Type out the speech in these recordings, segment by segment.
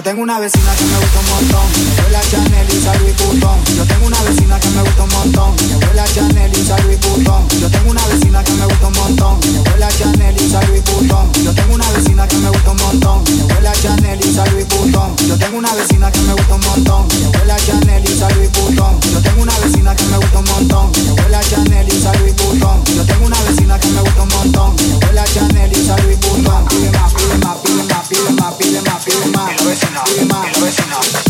Yo tengo una vecina que me gusta un montón. Me huele a Chanel y San Luis Yo tengo una vecina que me gusta un montón. Me huele a Chanel y San Luis Yo tengo una vecina que me gusta un montón. Me huele a Chanel y San Luis Yo tengo una vecina que me gusta un montón. Me huele a Chanel y San Luis Yo tengo una vecina que me gusta un montón. Me huele a Chanel y San Luis Yo tengo una vecina que me gusta un montón. Me huele a Chanel y San Luis Yo tengo una vecina que me gusta un montón. Me huele a Chanel y San Luis Pide más, pide más, pide más, pide más, pide más, pide más vecino, el vecino.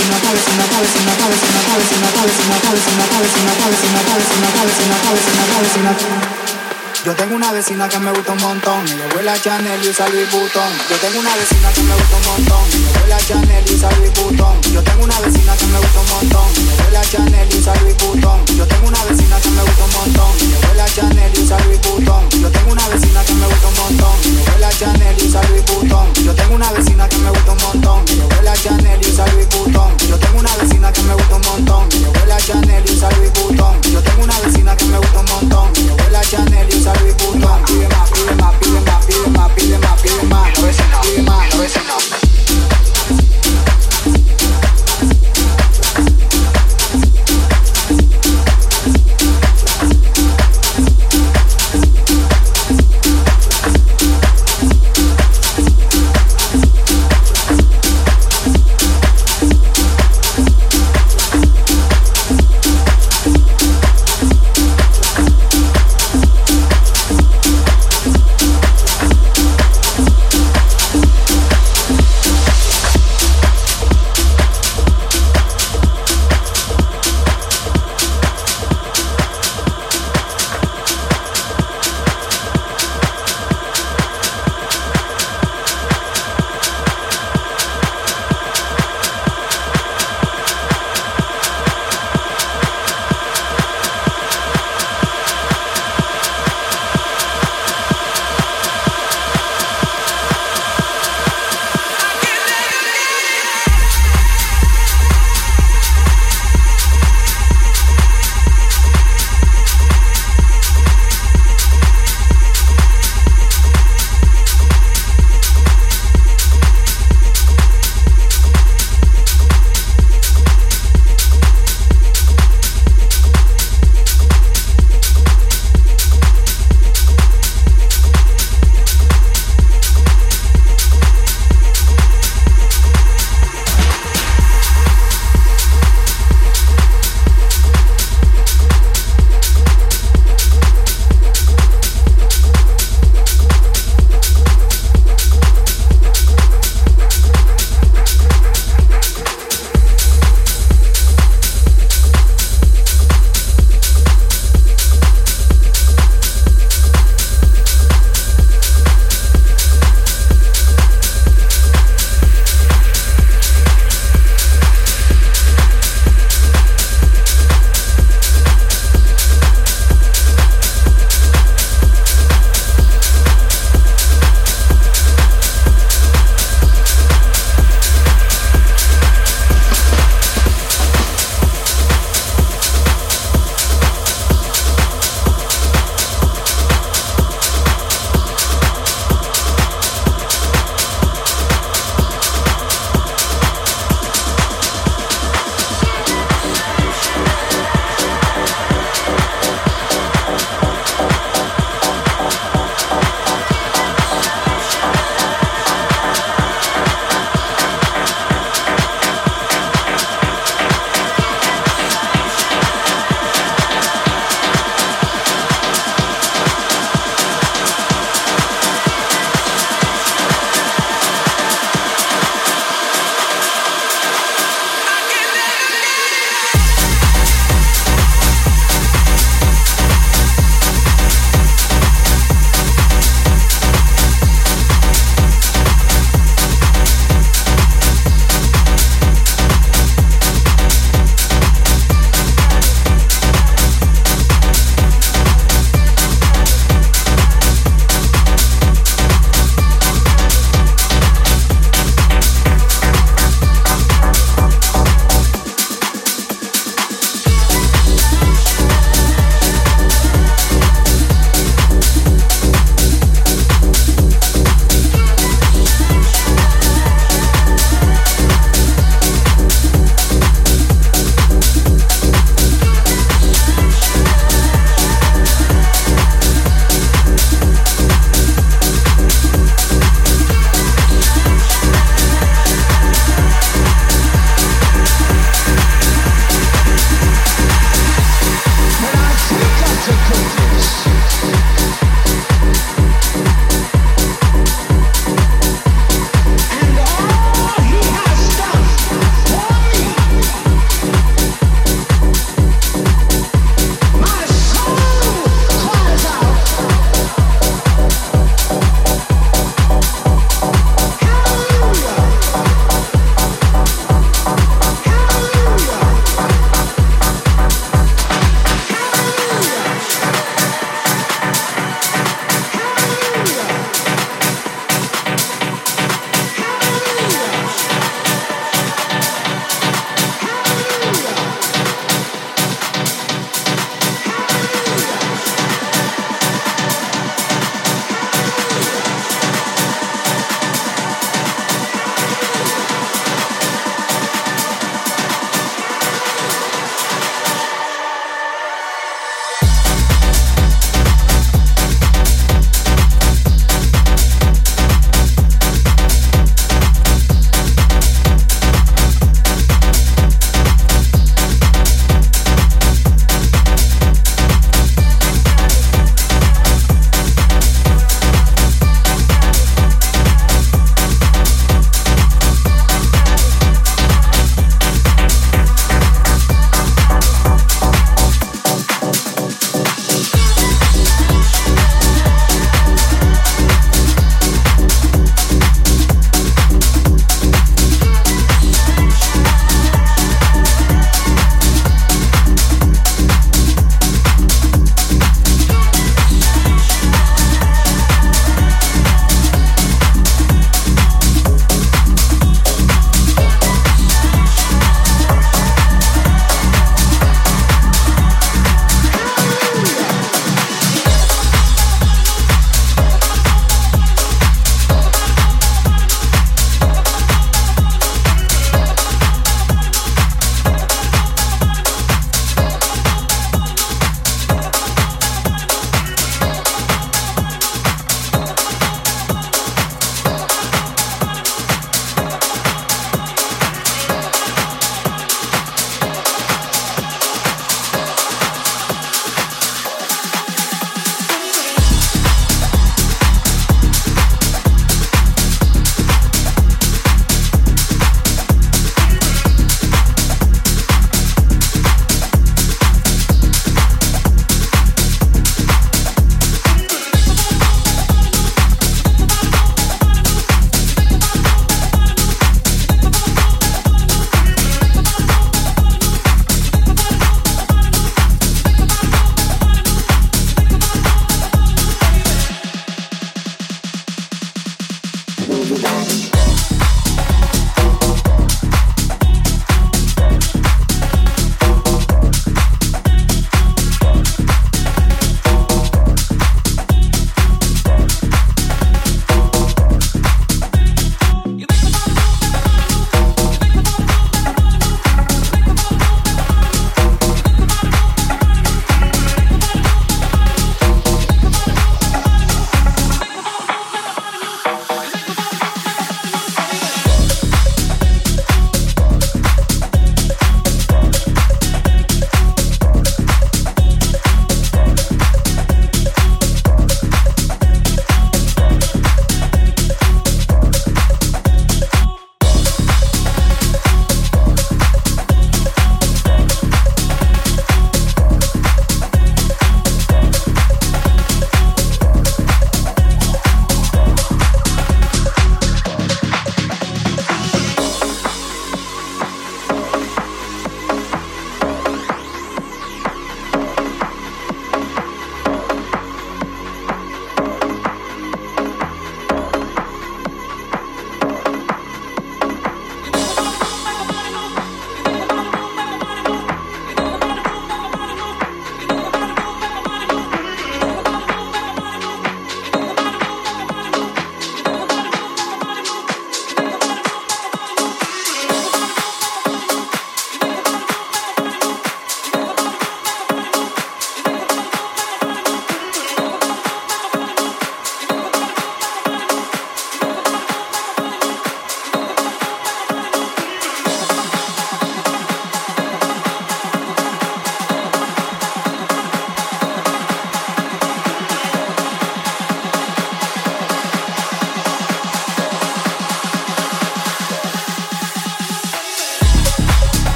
Thank you. Yo tengo una vecina que me gusta un montón. Ella huele a Chanel y usa Louis Vuitton. Yo tengo una vecina que me gusta un montón. Ella huele a Chanel y usa Louis Vuitton. Yo tengo una vecina que me gusta un montón. Ella huele a Chanel y usa Louis Vuitton. Yo tengo una vecina que me gusta un montón. Ella huele a Chanel y usa Louis Vuitton. Yo tengo una vecina que me gusta un montón. Ella huele a Chanel y usa Louis Vuitton. Yo tengo una vecina que me gusta un montón. Ella huele a Chanel y usa Louis Vuitton. Yo tengo una vecina que me gusta un montón. Ella huele a Chanel y usa Louis Vuitton. Yo tengo una vecina que me gusta un montón. Ella huele a Chanel y usa Louis Vuitton pide más, pide más, pide más, pide más, pide más, pide más, pide más, pide